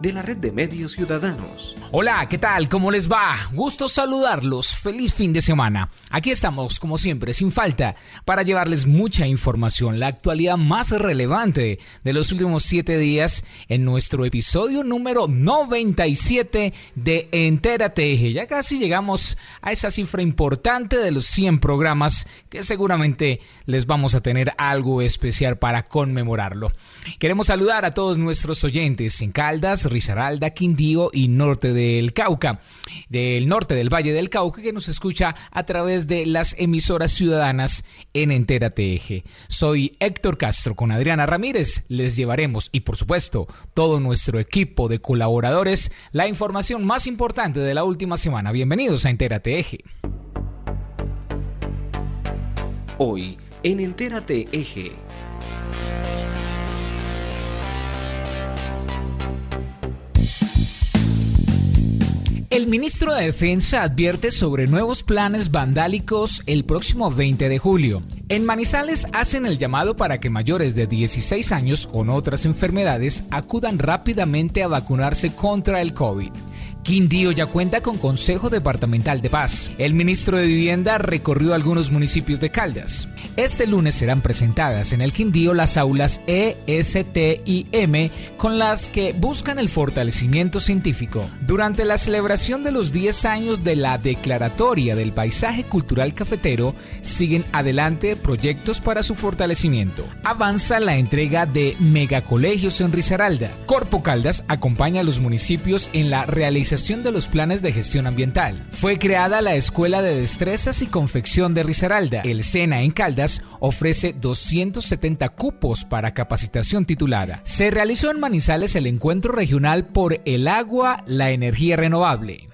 de la red de medios ciudadanos. Hola, ¿qué tal? ¿Cómo les va? Gusto saludarlos. Feliz fin de semana. Aquí estamos, como siempre, sin falta, para llevarles mucha información, la actualidad más relevante de los últimos siete días en nuestro episodio número 97 de Entérate Eje. Ya casi llegamos a esa cifra importante de los 100 programas que seguramente les vamos a tener algo especial para conmemorarlo. Queremos saludar a todos nuestros oyentes en Caldas, Risaralda, Quindío y norte del Cauca, del norte del Valle del Cauca, que nos escucha a través de las emisoras ciudadanas en Entera Eje. Soy Héctor Castro con Adriana Ramírez. Les llevaremos y por supuesto todo nuestro equipo de colaboradores la información más importante de la última semana. Bienvenidos a Entérate Eje. Hoy en Entérate Eje. El ministro de Defensa advierte sobre nuevos planes vandálicos el próximo 20 de julio. En Manizales hacen el llamado para que mayores de 16 años con otras enfermedades acudan rápidamente a vacunarse contra el COVID. Quindío ya cuenta con Consejo Departamental de Paz. El ministro de Vivienda recorrió algunos municipios de Caldas. Este lunes serán presentadas en el Quindío las aulas E, S, T y M con las que buscan el fortalecimiento científico. Durante la celebración de los 10 años de la Declaratoria del Paisaje Cultural Cafetero, siguen adelante proyectos para su fortalecimiento. Avanza la entrega de megacolegios en Risaralda. Corpo Caldas acompaña a los municipios en la realización de los planes de gestión ambiental. Fue creada la Escuela de Destrezas y Confección de Risaralda. El SENA en Caldas ofrece 270 cupos para capacitación titulada. Se realizó en Manizales el encuentro regional por el agua, la energía renovable.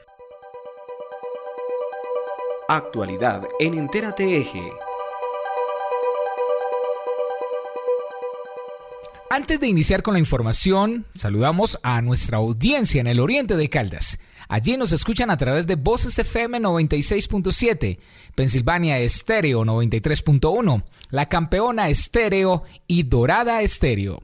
Actualidad en Entérate Eje. Antes de iniciar con la información, saludamos a nuestra audiencia en el oriente de Caldas. Allí nos escuchan a través de Voces FM 96.7, Pensilvania Estéreo 93.1, La Campeona Estéreo y Dorada Estéreo.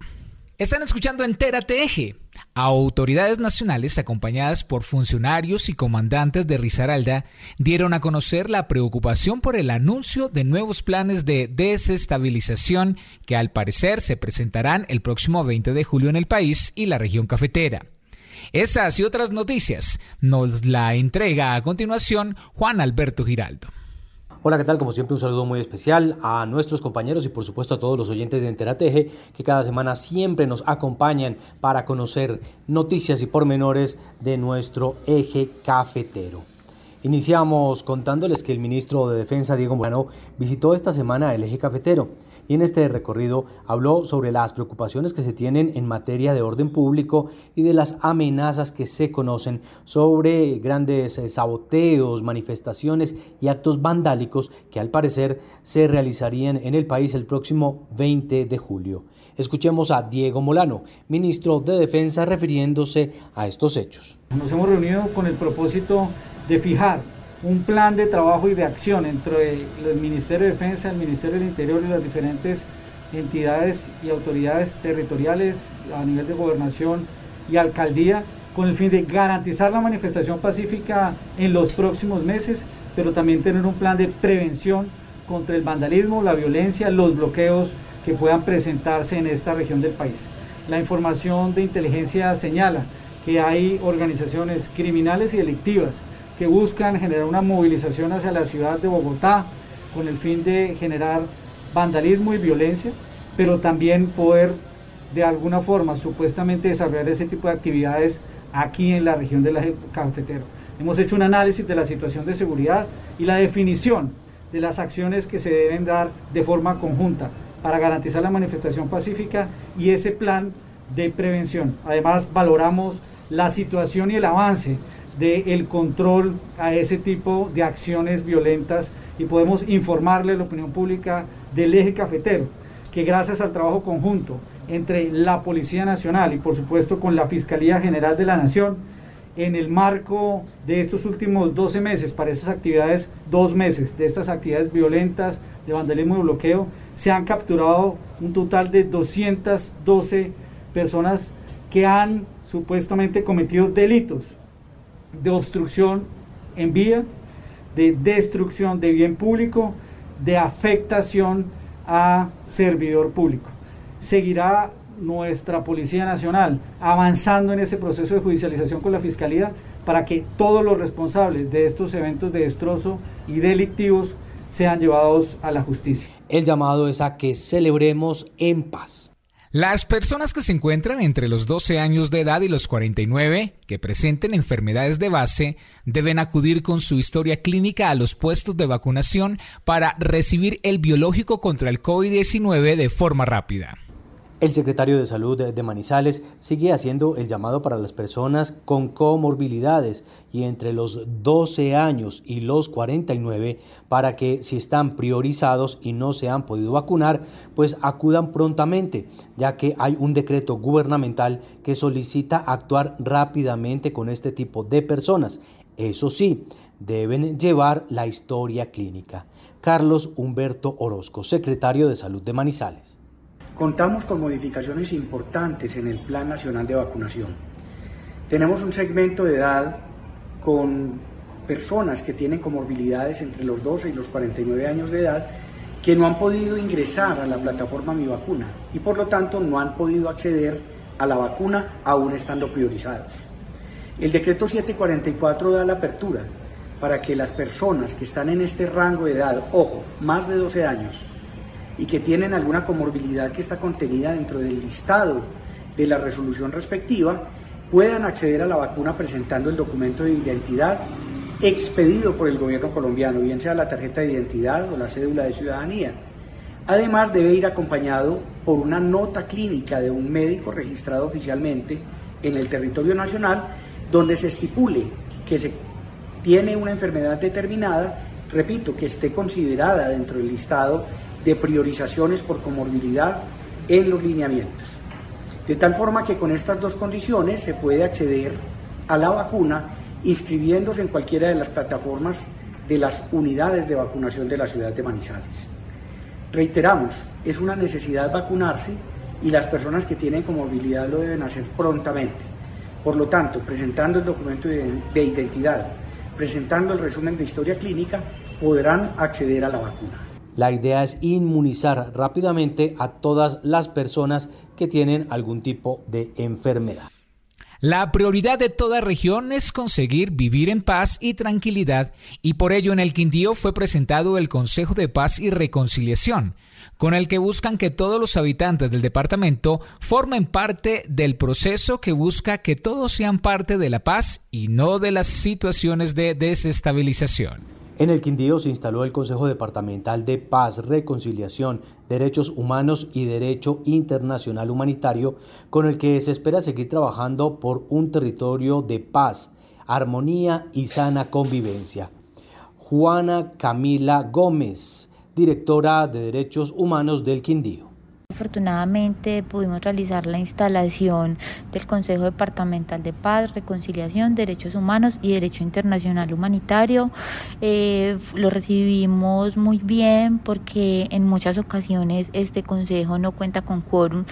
Están escuchando Entérate Eje Autoridades nacionales, acompañadas por funcionarios y comandantes de Risaralda, dieron a conocer la preocupación por el anuncio de nuevos planes de desestabilización que al parecer se presentarán el próximo 20 de julio en el país y la región cafetera. Estas y otras noticias nos la entrega a continuación Juan Alberto Giraldo. Hola, ¿qué tal? Como siempre, un saludo muy especial a nuestros compañeros y por supuesto a todos los oyentes de Enterateje que cada semana siempre nos acompañan para conocer noticias y pormenores de nuestro eje cafetero. Iniciamos contándoles que el ministro de Defensa, Diego Morano, visitó esta semana el eje cafetero y en este recorrido habló sobre las preocupaciones que se tienen en materia de orden público y de las amenazas que se conocen sobre grandes eh, saboteos, manifestaciones y actos vandálicos que al parecer se realizarían en el país el próximo 20 de julio. Escuchemos a Diego Molano, ministro de Defensa, refiriéndose a estos hechos. Nos hemos reunido con el propósito de fijar un plan de trabajo y de acción entre el Ministerio de Defensa, el Ministerio del Interior y las diferentes entidades y autoridades territoriales a nivel de gobernación y alcaldía con el fin de garantizar la manifestación pacífica en los próximos meses, pero también tener un plan de prevención contra el vandalismo, la violencia, los bloqueos que puedan presentarse en esta región del país. La información de inteligencia señala que hay organizaciones criminales y delictivas que buscan generar una movilización hacia la ciudad de Bogotá con el fin de generar vandalismo y violencia, pero también poder de alguna forma supuestamente desarrollar ese tipo de actividades aquí en la región del eje cafetero. Hemos hecho un análisis de la situación de seguridad y la definición de las acciones que se deben dar de forma conjunta para garantizar la manifestación pacífica y ese plan de prevención. Además, valoramos la situación y el avance del control a ese tipo de acciones violentas y podemos informarle a la opinión pública del eje cafetero, que gracias al trabajo conjunto entre la Policía Nacional y por supuesto con la Fiscalía General de la Nación, en el marco de estos últimos 12 meses, para esas actividades, dos meses de estas actividades violentas de vandalismo y bloqueo, se han capturado un total de 212 personas que han supuestamente cometido delitos de obstrucción en vía, de destrucción de bien público, de afectación a servidor público. Seguirá nuestra Policía Nacional avanzando en ese proceso de judicialización con la Fiscalía para que todos los responsables de estos eventos de destrozo y delictivos sean llevados a la justicia. El llamado es a que celebremos en paz. Las personas que se encuentran entre los 12 años de edad y los 49 que presenten enfermedades de base deben acudir con su historia clínica a los puestos de vacunación para recibir el biológico contra el COVID-19 de forma rápida. El secretario de Salud de Manizales sigue haciendo el llamado para las personas con comorbilidades y entre los 12 años y los 49 para que si están priorizados y no se han podido vacunar, pues acudan prontamente, ya que hay un decreto gubernamental que solicita actuar rápidamente con este tipo de personas. Eso sí, deben llevar la historia clínica. Carlos Humberto Orozco, secretario de Salud de Manizales. Contamos con modificaciones importantes en el Plan Nacional de Vacunación. Tenemos un segmento de edad con personas que tienen comorbilidades entre los 12 y los 49 años de edad que no han podido ingresar a la plataforma Mi Vacuna y por lo tanto no han podido acceder a la vacuna aún estando priorizados. El decreto 744 da la apertura para que las personas que están en este rango de edad, ojo, más de 12 años, y que tienen alguna comorbilidad que está contenida dentro del listado de la resolución respectiva, puedan acceder a la vacuna presentando el documento de identidad expedido por el gobierno colombiano, bien sea la tarjeta de identidad o la cédula de ciudadanía. Además, debe ir acompañado por una nota clínica de un médico registrado oficialmente en el territorio nacional, donde se estipule que se tiene una enfermedad determinada, repito, que esté considerada dentro del listado de priorizaciones por comorbilidad en los lineamientos. De tal forma que con estas dos condiciones se puede acceder a la vacuna inscribiéndose en cualquiera de las plataformas de las unidades de vacunación de la ciudad de Manizales. Reiteramos, es una necesidad vacunarse y las personas que tienen comorbilidad lo deben hacer prontamente. Por lo tanto, presentando el documento de identidad, presentando el resumen de historia clínica, podrán acceder a la vacuna. La idea es inmunizar rápidamente a todas las personas que tienen algún tipo de enfermedad. La prioridad de toda región es conseguir vivir en paz y tranquilidad y por ello en el Quindío fue presentado el Consejo de Paz y Reconciliación, con el que buscan que todos los habitantes del departamento formen parte del proceso que busca que todos sean parte de la paz y no de las situaciones de desestabilización. En el Quindío se instaló el Consejo Departamental de Paz, Reconciliación, Derechos Humanos y Derecho Internacional Humanitario, con el que se espera seguir trabajando por un territorio de paz, armonía y sana convivencia. Juana Camila Gómez, directora de Derechos Humanos del Quindío. Afortunadamente pudimos realizar la instalación del Consejo Departamental de Paz, Reconciliación, Derechos Humanos y Derecho Internacional Humanitario. Eh, lo recibimos muy bien porque en muchas ocasiones este Consejo no cuenta con quórum,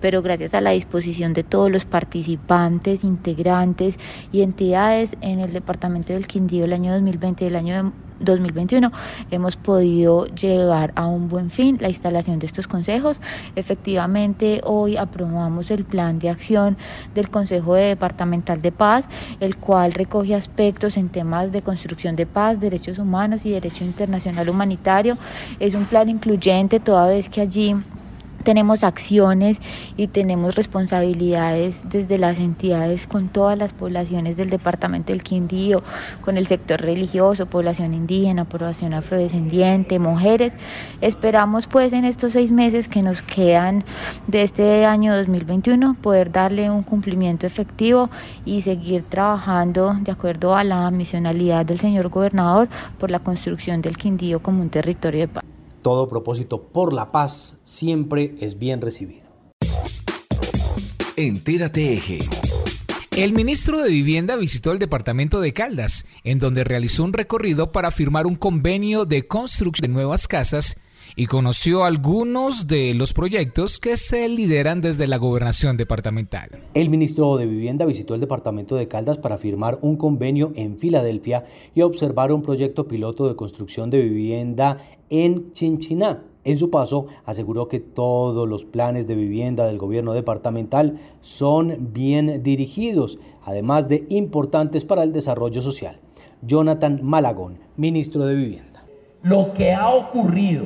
pero gracias a la disposición de todos los participantes, integrantes y entidades en el Departamento del Quindío el año 2020 y el año 2021 hemos podido llegar a un buen fin la instalación de estos consejos. Efectivamente, hoy aprobamos el plan de acción del Consejo Departamental de Paz, el cual recoge aspectos en temas de construcción de paz, derechos humanos y derecho internacional humanitario. Es un plan incluyente toda vez que allí tenemos acciones y tenemos responsabilidades desde las entidades con todas las poblaciones del departamento del Quindío, con el sector religioso, población indígena, población afrodescendiente, mujeres. Esperamos pues en estos seis meses que nos quedan de este año 2021 poder darle un cumplimiento efectivo y seguir trabajando de acuerdo a la misionalidad del señor gobernador por la construcción del Quindío como un territorio de paz. Todo propósito por la paz siempre es bien recibido. Entérate Eje. El ministro de Vivienda visitó el departamento de Caldas, en donde realizó un recorrido para firmar un convenio de construcción de nuevas casas y conoció algunos de los proyectos que se lideran desde la gobernación departamental. El ministro de Vivienda visitó el departamento de Caldas para firmar un convenio en Filadelfia y observar un proyecto piloto de construcción de vivienda en Chinchiná. En su paso, aseguró que todos los planes de vivienda del gobierno departamental son bien dirigidos, además de importantes para el desarrollo social. Jonathan Malagón, ministro de Vivienda. Lo que ha ocurrido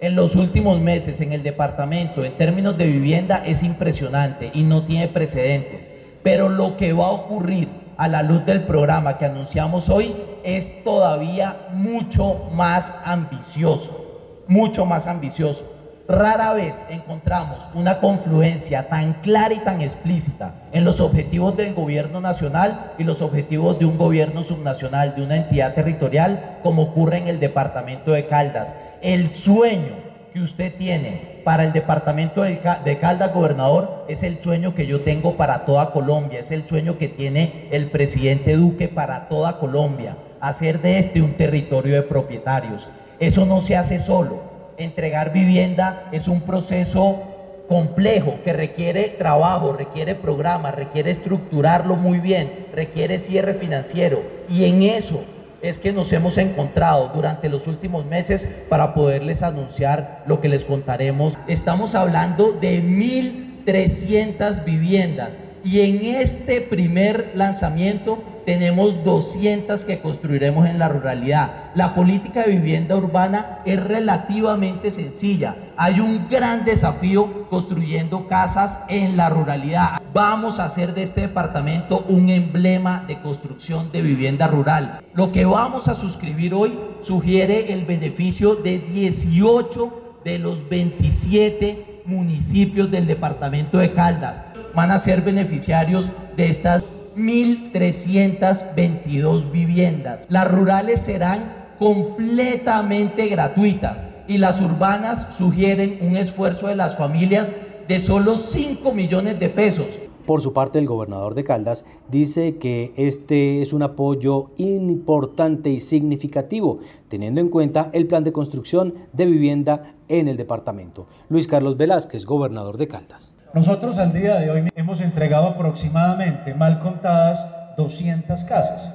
en los últimos meses en el departamento en términos de vivienda es impresionante y no tiene precedentes. Pero lo que va a ocurrir a la luz del programa que anunciamos hoy es todavía mucho más ambicioso, mucho más ambicioso. Rara vez encontramos una confluencia tan clara y tan explícita en los objetivos del gobierno nacional y los objetivos de un gobierno subnacional, de una entidad territorial, como ocurre en el departamento de Caldas el sueño que usted tiene para el departamento de Caldas, gobernador, es el sueño que yo tengo para toda Colombia, es el sueño que tiene el presidente Duque para toda Colombia, hacer de este un territorio de propietarios. Eso no se hace solo. Entregar vivienda es un proceso complejo que requiere trabajo, requiere programa, requiere estructurarlo muy bien, requiere cierre financiero y en eso es que nos hemos encontrado durante los últimos meses para poderles anunciar lo que les contaremos. Estamos hablando de 1.300 viviendas y en este primer lanzamiento tenemos 200 que construiremos en la ruralidad. La política de vivienda urbana es relativamente sencilla. Hay un gran desafío construyendo casas en la ruralidad. Vamos a hacer de este departamento un emblema de construcción de vivienda rural. Lo que vamos a suscribir hoy sugiere el beneficio de 18 de los 27 municipios del departamento de Caldas. Van a ser beneficiarios de estas 1.322 viviendas. Las rurales serán completamente gratuitas y las urbanas sugieren un esfuerzo de las familias de solo 5 millones de pesos. Por su parte, el gobernador de Caldas dice que este es un apoyo importante y significativo, teniendo en cuenta el plan de construcción de vivienda en el departamento. Luis Carlos Velázquez, gobernador de Caldas. Nosotros al día de hoy hemos entregado aproximadamente, mal contadas, 200 casas.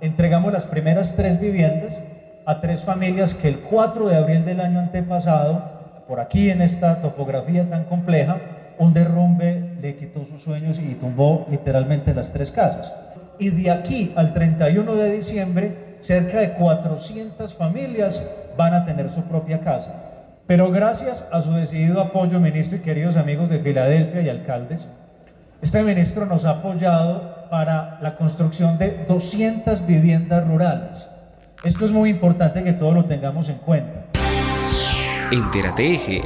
Entregamos las primeras tres viviendas a tres familias que el 4 de abril del año antepasado, por aquí en esta topografía tan compleja, un derrumbe le quitó sus sueños y tumbó literalmente las tres casas. Y de aquí al 31 de diciembre, cerca de 400 familias van a tener su propia casa. Pero gracias a su decidido apoyo, ministro y queridos amigos de Filadelfia y alcaldes, este ministro nos ha apoyado para la construcción de 200 viviendas rurales. Esto es muy importante que todos lo tengamos en cuenta. Entérate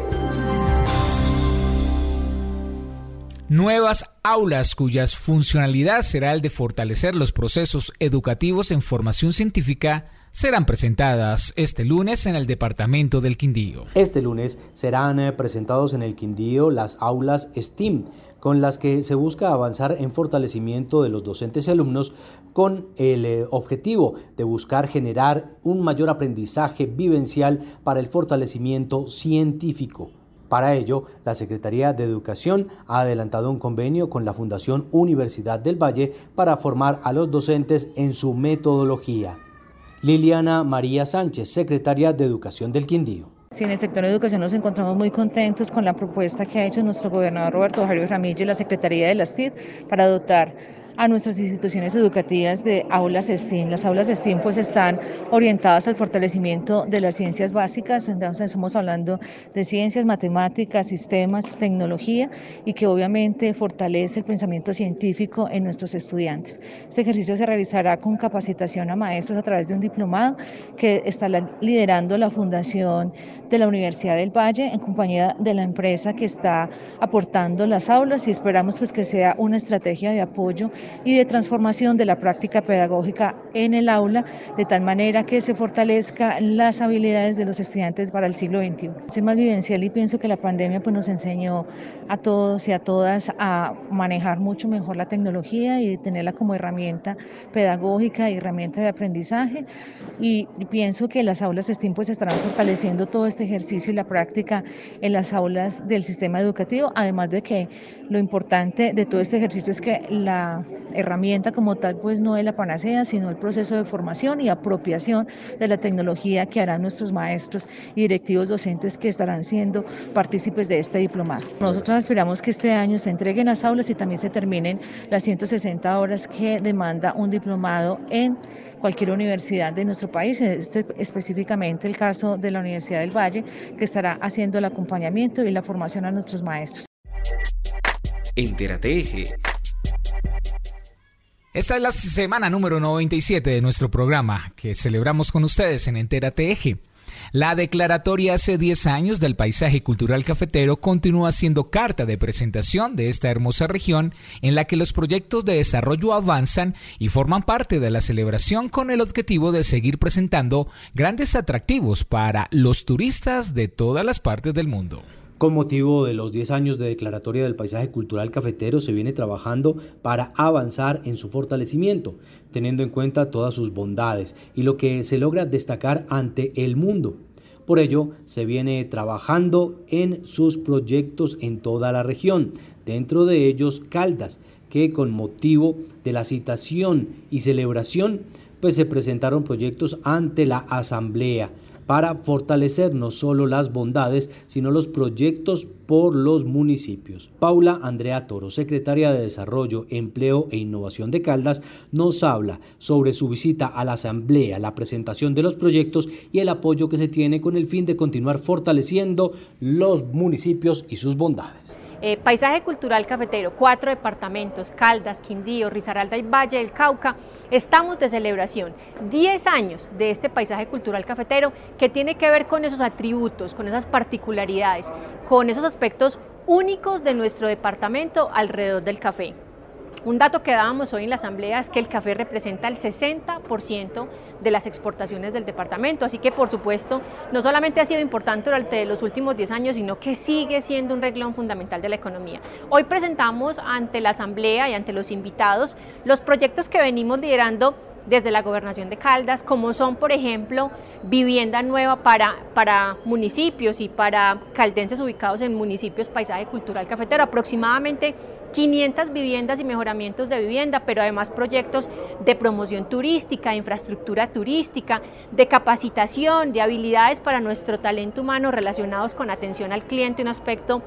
Nuevas aulas cuyas funcionalidad será el de fortalecer los procesos educativos en formación científica serán presentadas este lunes en el departamento del Quindío. Este lunes serán eh, presentados en el Quindío las aulas STEAM, con las que se busca avanzar en fortalecimiento de los docentes y alumnos con el eh, objetivo de buscar generar un mayor aprendizaje vivencial para el fortalecimiento científico. Para ello, la Secretaría de Educación ha adelantado un convenio con la Fundación Universidad del Valle para formar a los docentes en su metodología. Liliana María Sánchez, secretaria de Educación del Quindío. Sí, en el sector de educación nos encontramos muy contentos con la propuesta que ha hecho nuestro gobernador Roberto Javier Ramírez y la Secretaría de las TID para dotar a nuestras instituciones educativas de aulas STEAM. Las aulas STEAM pues están orientadas al fortalecimiento de las ciencias básicas, entonces estamos hablando de ciencias, matemáticas, sistemas, tecnología y que obviamente fortalece el pensamiento científico en nuestros estudiantes. Este ejercicio se realizará con capacitación a maestros a través de un diplomado que está liderando la Fundación de la Universidad del Valle en compañía de la empresa que está aportando las aulas y esperamos pues que sea una estrategia de apoyo y de transformación de la práctica pedagógica en el aula de tal manera que se fortalezcan las habilidades de los estudiantes para el siglo XXI. Soy más vivencial y pienso que la pandemia pues nos enseñó a todos y a todas a manejar mucho mejor la tecnología y tenerla como herramienta pedagógica y herramienta de aprendizaje y pienso que las aulas STEAM pues estarán fortaleciendo todo este ejercicio y la práctica en las aulas del sistema educativo, además de que lo importante de todo este ejercicio es que la herramienta como tal pues no es la panacea, sino el proceso de formación y apropiación de la tecnología que harán nuestros maestros y directivos docentes que estarán siendo partícipes de este diplomado. Nosotros esperamos que este año se entreguen las aulas y también se terminen las 160 horas que demanda un diplomado en cualquier universidad de nuestro país, este, específicamente el caso de la Universidad del Valle, que estará haciendo el acompañamiento y la formación a nuestros maestros. Entérate Esta es la semana número 97 de nuestro programa que celebramos con ustedes en Entérate Eje. La declaratoria hace 10 años del paisaje cultural cafetero continúa siendo carta de presentación de esta hermosa región en la que los proyectos de desarrollo avanzan y forman parte de la celebración con el objetivo de seguir presentando grandes atractivos para los turistas de todas las partes del mundo. Con motivo de los 10 años de declaratoria del paisaje cultural cafetero se viene trabajando para avanzar en su fortalecimiento, teniendo en cuenta todas sus bondades y lo que se logra destacar ante el mundo. Por ello, se viene trabajando en sus proyectos en toda la región, dentro de ellos Caldas, que con motivo de la citación y celebración, pues se presentaron proyectos ante la Asamblea, para fortalecer no solo las bondades, sino los proyectos por los municipios. Paula Andrea Toro, secretaria de Desarrollo, Empleo e Innovación de Caldas, nos habla sobre su visita a la Asamblea, la presentación de los proyectos y el apoyo que se tiene con el fin de continuar fortaleciendo los municipios y sus bondades. Eh, paisaje cultural cafetero, cuatro departamentos, Caldas, Quindío, Risaralda y Valle del Cauca, estamos de celebración. Diez años de este paisaje cultural cafetero que tiene que ver con esos atributos, con esas particularidades, con esos aspectos únicos de nuestro departamento alrededor del café. Un dato que dábamos hoy en la Asamblea es que el café representa el 60% de las exportaciones del departamento, así que por supuesto no solamente ha sido importante durante los últimos 10 años, sino que sigue siendo un reglón fundamental de la economía. Hoy presentamos ante la Asamblea y ante los invitados los proyectos que venimos liderando desde la gobernación de Caldas, como son, por ejemplo, vivienda nueva para, para municipios y para caldenses ubicados en municipios paisaje cultural cafetero, aproximadamente 500 viviendas y mejoramientos de vivienda, pero además proyectos de promoción turística, de infraestructura turística, de capacitación, de habilidades para nuestro talento humano relacionados con atención al cliente, un aspecto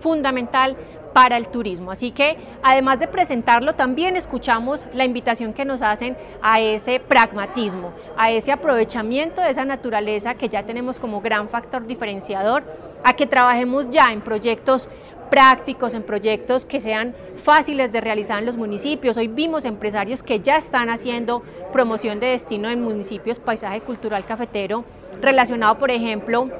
fundamental para el turismo. Así que además de presentarlo, también escuchamos la invitación que nos hacen a ese pragmatismo, a ese aprovechamiento de esa naturaleza que ya tenemos como gran factor diferenciador, a que trabajemos ya en proyectos prácticos, en proyectos que sean fáciles de realizar en los municipios. Hoy vimos empresarios que ya están haciendo promoción de destino en municipios, paisaje cultural cafetero, relacionado, por ejemplo,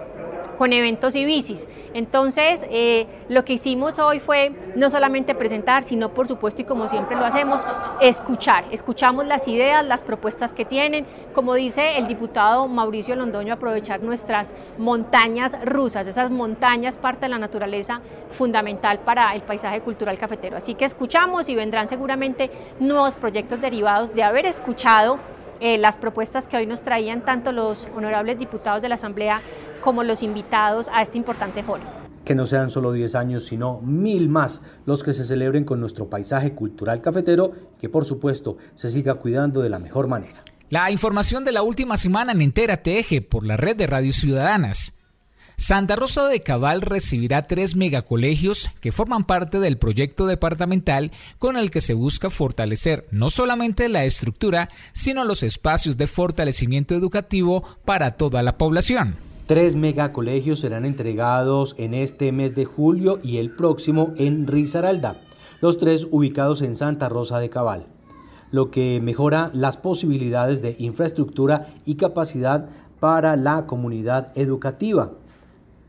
con eventos y bicis. Entonces, eh, lo que hicimos hoy fue no solamente presentar, sino por supuesto, y como siempre lo hacemos, escuchar. Escuchamos las ideas, las propuestas que tienen. Como dice el diputado Mauricio Londoño, aprovechar nuestras montañas rusas, esas montañas, parte de la naturaleza fundamental para el paisaje cultural cafetero. Así que escuchamos y vendrán seguramente nuevos proyectos derivados de haber escuchado eh, las propuestas que hoy nos traían tanto los honorables diputados de la Asamblea como los invitados a este importante foro. Que no sean solo 10 años, sino mil más los que se celebren con nuestro paisaje cultural cafetero y que por supuesto se siga cuidando de la mejor manera. La información de la última semana en Entera Teje por la red de Radio Ciudadanas. Santa Rosa de Cabal recibirá tres megacolegios que forman parte del proyecto departamental con el que se busca fortalecer no solamente la estructura, sino los espacios de fortalecimiento educativo para toda la población. Tres megacolegios serán entregados en este mes de julio y el próximo en Risaralda, los tres ubicados en Santa Rosa de Cabal, lo que mejora las posibilidades de infraestructura y capacidad para la comunidad educativa.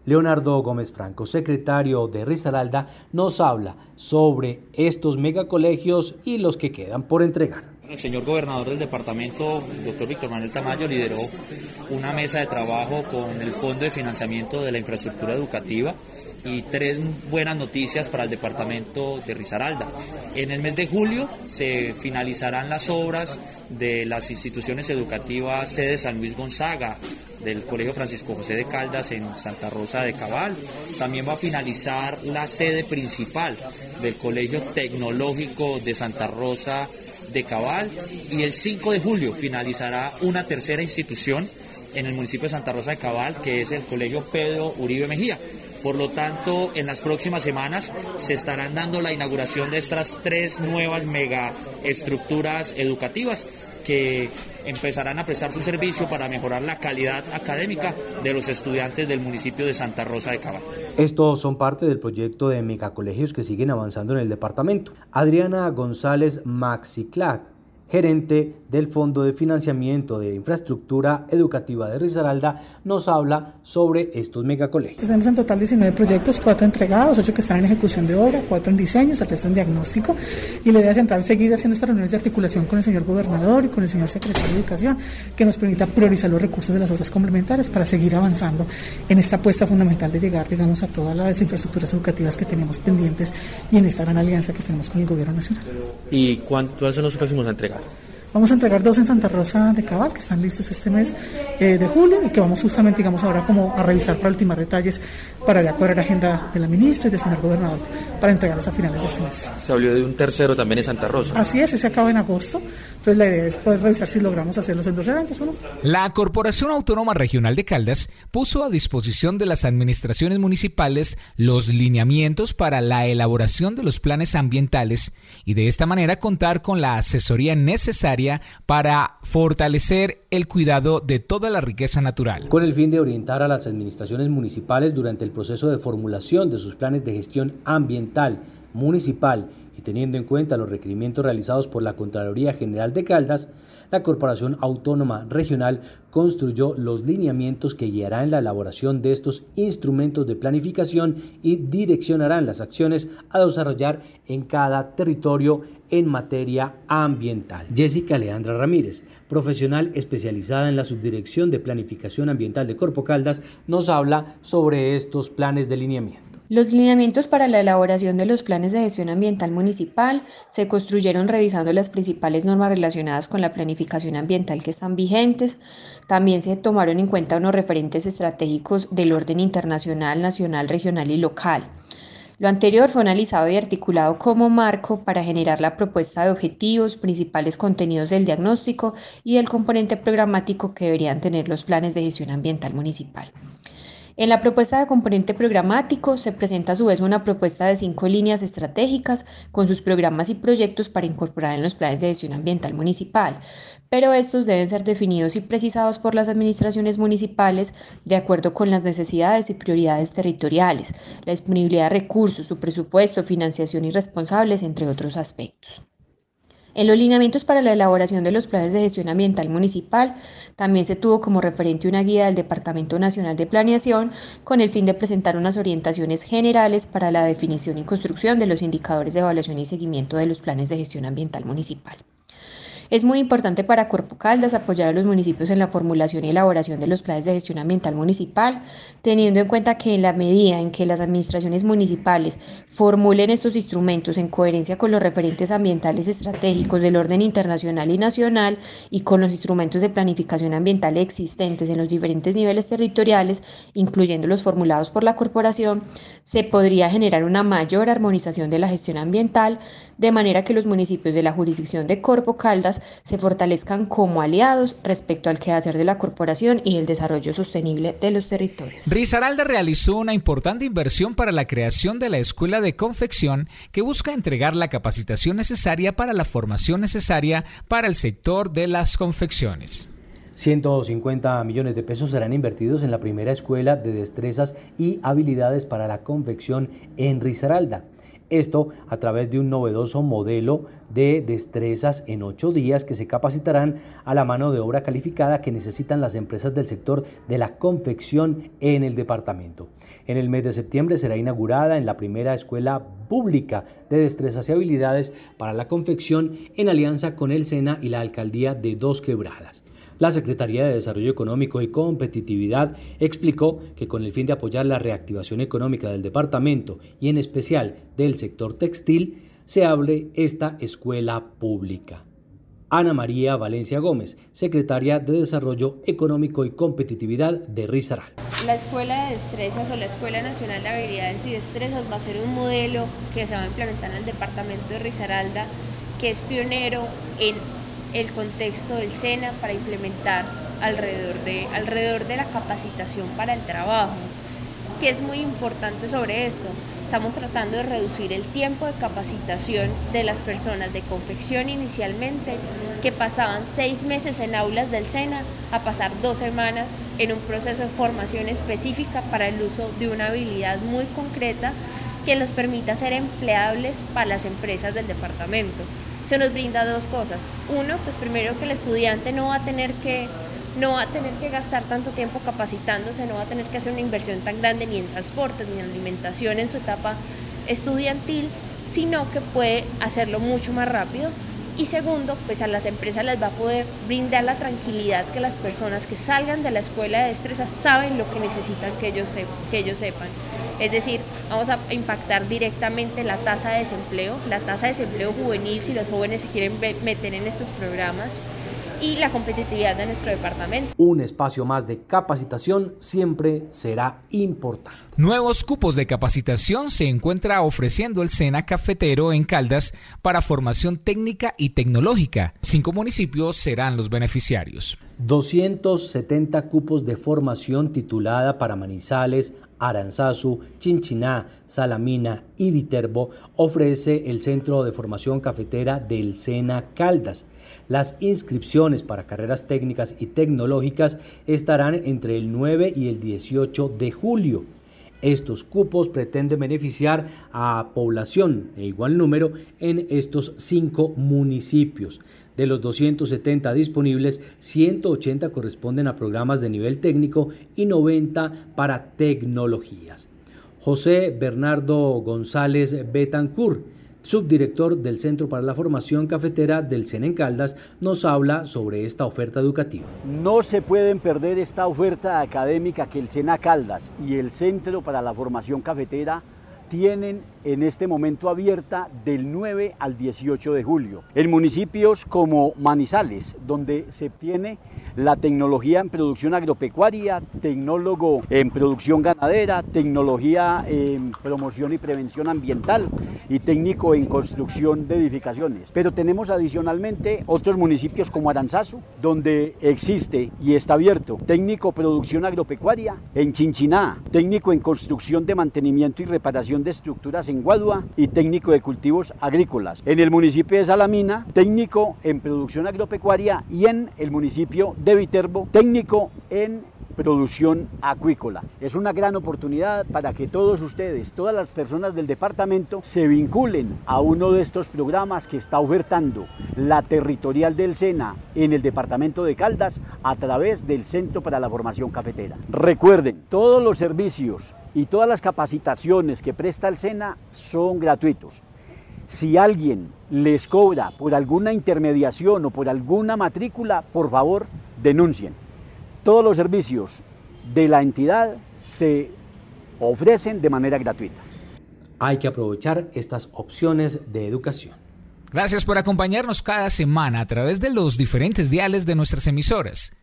Leonardo Gómez Franco, secretario de Risaralda, nos habla sobre estos megacolegios y los que quedan por entregar. El señor gobernador del departamento, doctor Víctor Manuel Tamayo, lideró una mesa de trabajo con el Fondo de Financiamiento de la Infraestructura Educativa y tres buenas noticias para el departamento de Risaralda. En el mes de julio se finalizarán las obras de las instituciones educativas sede San Luis Gonzaga, del Colegio Francisco José de Caldas en Santa Rosa de Cabal. También va a finalizar la sede principal del Colegio Tecnológico de Santa Rosa de Cabal y el 5 de julio finalizará una tercera institución en el municipio de Santa Rosa de Cabal, que es el Colegio Pedro Uribe Mejía. Por lo tanto, en las próximas semanas se estarán dando la inauguración de estas tres nuevas mega estructuras educativas que empezarán a prestar su servicio para mejorar la calidad académica de los estudiantes del municipio de Santa Rosa de Cabal. Estos son parte del proyecto de megacolegios que siguen avanzando en el departamento. Adriana González Maxiclac gerente del Fondo de Financiamiento de Infraestructura Educativa de Risaralda, nos habla sobre estos megacolegios. Tenemos en total 19 proyectos, 4 entregados, 8 que están en ejecución de obra, 4 en diseño, el resto en diagnóstico. Y la idea central es seguir haciendo estas reuniones de articulación con el señor gobernador y con el señor secretario de Educación, que nos permita priorizar los recursos de las obras complementarias para seguir avanzando en esta apuesta fundamental de llegar, digamos, a todas las infraestructuras educativas que tenemos pendientes y en esta gran alianza que tenemos con el gobierno nacional. ¿Y cuántos son los próximos a entregar? Vamos a entregar dos en Santa Rosa de Cabal, que están listos este mes eh, de julio y que vamos justamente, digamos, ahora como a revisar para ultimar detalles para ya cuadrar la agenda de la ministra y del señor gobernador para entregarlos a finales de este mes. Se habló de un tercero también en Santa Rosa. Así es, ese acaba en agosto. Entonces la idea es poder revisar si logramos hacerlos en dos eventos o no. La Corporación Autónoma Regional de Caldas puso a disposición de las administraciones municipales los lineamientos para la elaboración de los planes ambientales y de esta manera contar con la asesoría necesaria para fortalecer el cuidado de toda la riqueza natural. Con el fin de orientar a las administraciones municipales durante el proceso de formulación de sus planes de gestión ambiental municipal y teniendo en cuenta los requerimientos realizados por la Contraloría General de Caldas, la Corporación Autónoma Regional construyó los lineamientos que guiarán la elaboración de estos instrumentos de planificación y direccionarán las acciones a desarrollar en cada territorio en materia ambiental. Jessica Leandra Ramírez, profesional especializada en la Subdirección de Planificación Ambiental de Corpo Caldas, nos habla sobre estos planes de lineamiento. Los lineamientos para la elaboración de los planes de gestión ambiental municipal se construyeron revisando las principales normas relacionadas con la planificación ambiental que están vigentes. También se tomaron en cuenta unos referentes estratégicos del orden internacional, nacional, regional y local. Lo anterior fue analizado y articulado como marco para generar la propuesta de objetivos, principales contenidos del diagnóstico y del componente programático que deberían tener los planes de gestión ambiental municipal. En la propuesta de componente programático se presenta a su vez una propuesta de cinco líneas estratégicas con sus programas y proyectos para incorporar en los planes de gestión ambiental municipal, pero estos deben ser definidos y precisados por las administraciones municipales de acuerdo con las necesidades y prioridades territoriales, la disponibilidad de recursos, su presupuesto, financiación y responsables, entre otros aspectos. En los lineamientos para la elaboración de los planes de gestión ambiental municipal también se tuvo como referente una guía del Departamento Nacional de Planeación con el fin de presentar unas orientaciones generales para la definición y construcción de los indicadores de evaluación y seguimiento de los planes de gestión ambiental municipal. Es muy importante para Corpo Caldas apoyar a los municipios en la formulación y elaboración de los planes de gestión ambiental municipal, teniendo en cuenta que en la medida en que las administraciones municipales formulen estos instrumentos en coherencia con los referentes ambientales estratégicos del orden internacional y nacional y con los instrumentos de planificación ambiental existentes en los diferentes niveles territoriales, incluyendo los formulados por la corporación, se podría generar una mayor armonización de la gestión ambiental, de manera que los municipios de la jurisdicción de Corpo Caldas se fortalezcan como aliados respecto al quehacer de la corporación y el desarrollo sostenible de los territorios. Risaralda realizó una importante inversión para la creación de la Escuela de Confección que busca entregar la capacitación necesaria para la formación necesaria para el sector de las confecciones. 150 millones de pesos serán invertidos en la primera escuela de destrezas y habilidades para la confección en Risaralda. Esto a través de un novedoso modelo de destrezas en ocho días que se capacitarán a la mano de obra calificada que necesitan las empresas del sector de la confección en el departamento. En el mes de septiembre será inaugurada en la primera escuela pública de destrezas y habilidades para la confección en alianza con el SENA y la alcaldía de Dos Quebradas. La Secretaría de Desarrollo Económico y Competitividad explicó que con el fin de apoyar la reactivación económica del departamento y en especial del sector textil, se abre esta escuela pública. Ana María Valencia Gómez, secretaria de Desarrollo Económico y Competitividad de Rizaral. La Escuela de Destrezas o la Escuela Nacional de Habilidades y Destrezas va a ser un modelo que se va a implementar en el departamento de Risaralda, que es pionero en el contexto del SENA para implementar alrededor de, alrededor de la capacitación para el trabajo. ¿Qué es muy importante sobre esto? Estamos tratando de reducir el tiempo de capacitación de las personas de confección inicialmente, que pasaban seis meses en aulas del SENA, a pasar dos semanas en un proceso de formación específica para el uso de una habilidad muy concreta que les permita ser empleables para las empresas del departamento se nos brinda dos cosas. Uno, pues primero que el estudiante no va a tener que no va a tener que gastar tanto tiempo capacitándose, no va a tener que hacer una inversión tan grande ni en transportes ni en alimentación en su etapa estudiantil, sino que puede hacerlo mucho más rápido. Y segundo, pues a las empresas les va a poder brindar la tranquilidad que las personas que salgan de la escuela de destreza saben lo que necesitan que ellos, que ellos sepan. Es decir, vamos a impactar directamente la tasa de desempleo, la tasa de desempleo juvenil si los jóvenes se quieren meter en estos programas y la competitividad de nuestro departamento. Un espacio más de capacitación siempre será importante. Nuevos cupos de capacitación se encuentra ofreciendo el SENA Cafetero en Caldas para formación técnica y tecnológica. Cinco municipios serán los beneficiarios. 270 cupos de formación titulada para Manizales, Aranzazu, Chinchiná, Salamina y Viterbo ofrece el Centro de Formación Cafetera del SENA Caldas. Las inscripciones para carreras técnicas y tecnológicas estarán entre el 9 y el 18 de julio. Estos cupos pretenden beneficiar a población de igual número en estos cinco municipios. De los 270 disponibles, 180 corresponden a programas de nivel técnico y 90 para tecnologías. José Bernardo González Betancourt, subdirector del Centro para la Formación Cafetera del CENEN Caldas, nos habla sobre esta oferta educativa. No se pueden perder esta oferta académica que el SENA Caldas y el Centro para la Formación Cafetera tienen en este momento abierta del 9 al 18 de julio. En municipios como Manizales, donde se obtiene la tecnología en producción agropecuaria, tecnólogo en producción ganadera, tecnología en promoción y prevención ambiental y técnico en construcción de edificaciones. Pero tenemos adicionalmente otros municipios como Aranzazu, donde existe y está abierto técnico producción agropecuaria, en Chinchiná, técnico en construcción de mantenimiento y reparación de estructuras en Guadua y técnico de cultivos agrícolas. En el municipio de Salamina, técnico en producción agropecuaria y en el municipio de Viterbo, técnico en producción acuícola. Es una gran oportunidad para que todos ustedes, todas las personas del departamento, se vinculen a uno de estos programas que está ofertando la territorial del SENA en el departamento de Caldas a través del Centro para la Formación Cafetera. Recuerden, todos los servicios y todas las capacitaciones que presta el SENA son gratuitos. Si alguien les cobra por alguna intermediación o por alguna matrícula, por favor, denuncien. Todos los servicios de la entidad se ofrecen de manera gratuita. Hay que aprovechar estas opciones de educación. Gracias por acompañarnos cada semana a través de los diferentes diales de nuestras emisoras.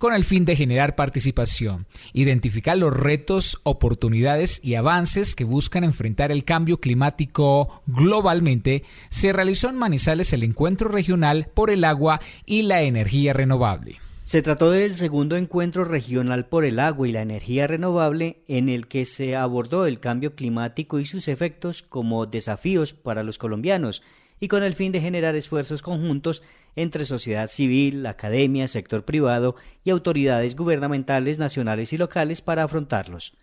Con el fin de generar participación, identificar los retos, oportunidades y avances que buscan enfrentar el cambio climático globalmente, se realizó en Manizales el encuentro regional por el agua y la energía renovable. Se trató del segundo encuentro regional por el agua y la energía renovable en el que se abordó el cambio climático y sus efectos como desafíos para los colombianos y con el fin de generar esfuerzos conjuntos entre sociedad civil, academia, sector privado y autoridades gubernamentales nacionales y locales para afrontarlos.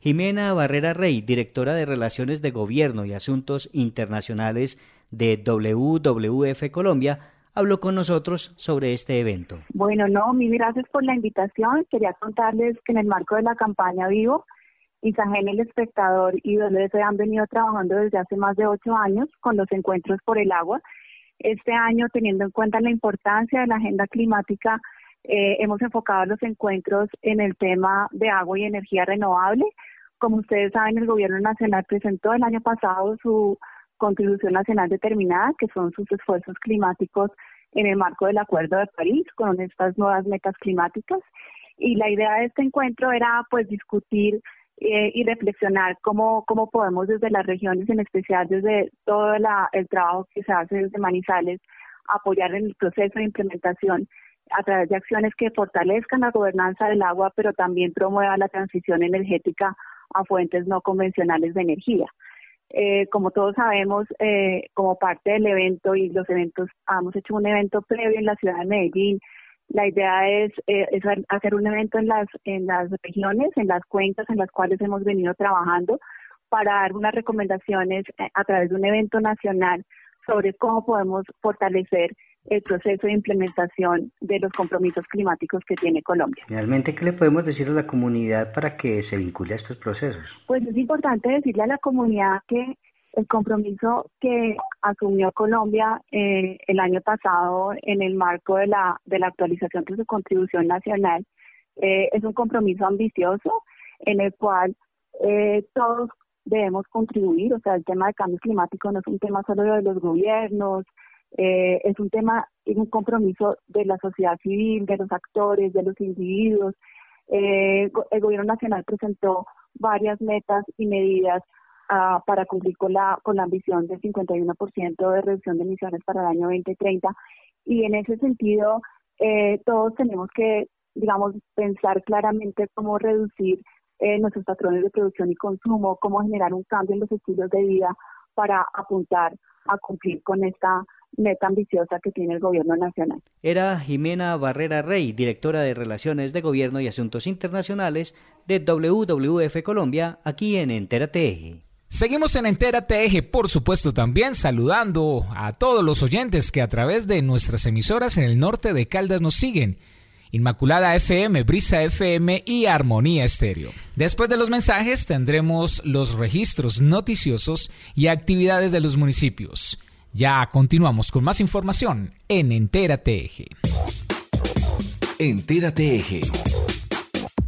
Jimena Barrera Rey, directora de Relaciones de Gobierno y Asuntos Internacionales de WWF Colombia, habló con nosotros sobre este evento. Bueno, no, mil gracias por la invitación. Quería contarles que en el marco de la campaña Vivo, Isagen El Espectador y WF han venido trabajando desde hace más de ocho años con los encuentros por el agua. Este año, teniendo en cuenta la importancia de la agenda climática, eh, hemos enfocado los encuentros en el tema de agua y energía renovable. Como ustedes saben, el Gobierno Nacional presentó el año pasado su contribución nacional determinada, que son sus esfuerzos climáticos en el marco del Acuerdo de París con estas nuevas metas climáticas. Y la idea de este encuentro era pues discutir eh, y reflexionar cómo, cómo podemos desde las regiones, en especial desde todo el trabajo que se hace desde Manizales, apoyar en el proceso de implementación a través de acciones que fortalezcan la gobernanza del agua, pero también promueva la transición energética a fuentes no convencionales de energía. Eh, como todos sabemos, eh, como parte del evento y los eventos, hemos hecho un evento previo en la ciudad de Medellín. La idea es, eh, hacer un evento en las, en las regiones, en las cuencas en las cuales hemos venido trabajando para dar unas recomendaciones a través de un evento nacional sobre cómo podemos fortalecer el proceso de implementación de los compromisos climáticos que tiene Colombia. Finalmente, ¿qué le podemos decir a la comunidad para que se vincule a estos procesos? Pues es importante decirle a la comunidad que el compromiso que asumió Colombia eh, el año pasado en el marco de la, de la actualización de su contribución nacional eh, es un compromiso ambicioso en el cual eh, todos debemos contribuir, o sea, el tema de cambio climático no es un tema solo de los gobiernos, eh, es un tema, es un compromiso de la sociedad civil, de los actores, de los individuos. Eh, el gobierno nacional presentó varias metas y medidas uh, para cumplir con la, con la ambición del 51% de reducción de emisiones para el año 2030. Y en ese sentido, eh, todos tenemos que, digamos, pensar claramente cómo reducir eh, nuestros patrones de producción y consumo, cómo generar un cambio en los estilos de vida para apuntar a cumplir con esta meta ambiciosa que tiene el gobierno nacional. Era Jimena Barrera Rey, directora de Relaciones de Gobierno y Asuntos Internacionales de WWF Colombia, aquí en Entera TEG. Seguimos en Entera TEG, por supuesto también saludando a todos los oyentes que a través de nuestras emisoras en el norte de Caldas nos siguen. Inmaculada FM, Brisa FM y Armonía Estéreo. Después de los mensajes tendremos los registros noticiosos y actividades de los municipios. Ya continuamos con más información en Entérate Eje. Entérate Eje.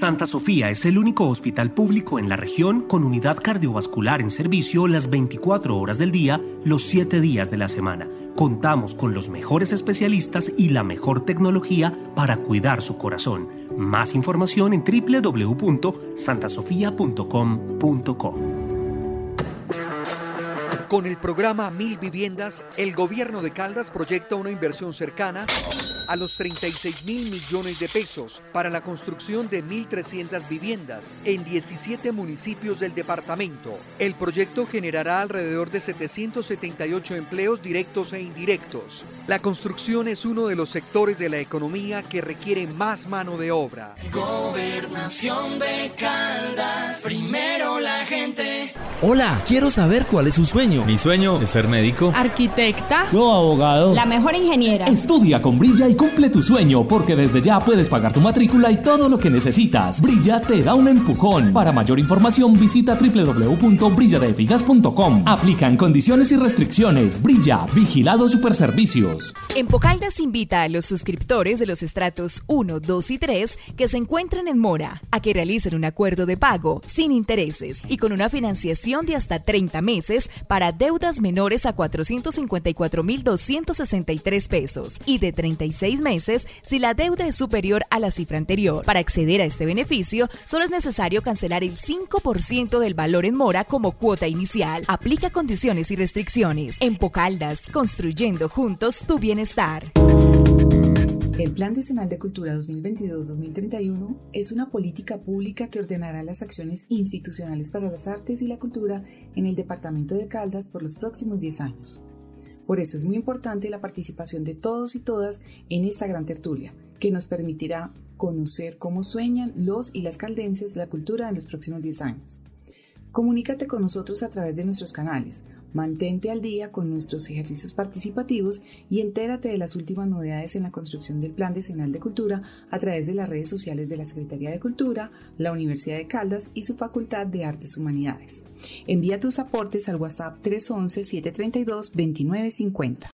Santa Sofía es el único hospital público en la región con unidad cardiovascular en servicio las 24 horas del día, los 7 días de la semana. Contamos con los mejores especialistas y la mejor tecnología para cuidar su corazón. Más información en www.santasofia.com.co. Con el programa Mil Viviendas, el gobierno de Caldas proyecta una inversión cercana a los 36 mil millones de pesos para la construcción de 1.300 viviendas en 17 municipios del departamento. El proyecto generará alrededor de 778 empleos directos e indirectos. La construcción es uno de los sectores de la economía que requiere más mano de obra. Gobernación de Caldas, primero la gente. Hola, quiero saber cuál es su sueño. Mi sueño es ser médico. Arquitecta. Yo abogado. La mejor ingeniera. Estudia con Brilla y cumple tu sueño, porque desde ya puedes pagar tu matrícula y todo lo que necesitas. Brilla te da un empujón. Para mayor información visita www.brilladefigas.com. Aplican condiciones y restricciones. Brilla, vigilado Superservicios. Empocaldas invita a los suscriptores de los estratos 1, 2 y 3 que se encuentran en mora a que realicen un acuerdo de pago sin intereses y con una financiación de hasta 30 meses para deudas menores a 454.263 pesos y de 36 meses si la deuda es superior a la cifra anterior. Para acceder a este beneficio, solo es necesario cancelar el 5% del valor en mora como cuota inicial. Aplica condiciones y restricciones. En Pocaldas, construyendo juntos tu bienestar. El Plan Decenal de Cultura 2022-2031 es una política pública que ordenará las acciones institucionales para las artes y la cultura en el Departamento de Caldas por los próximos 10 años. Por eso es muy importante la participación de todos y todas en esta gran tertulia, que nos permitirá conocer cómo sueñan los y las caldenses la cultura en los próximos 10 años. Comunícate con nosotros a través de nuestros canales Mantente al día con nuestros ejercicios participativos y entérate de las últimas novedades en la construcción del Plan Decenal de Cultura a través de las redes sociales de la Secretaría de Cultura, la Universidad de Caldas y su Facultad de Artes Humanidades. Envía tus aportes al WhatsApp 311-732-2950.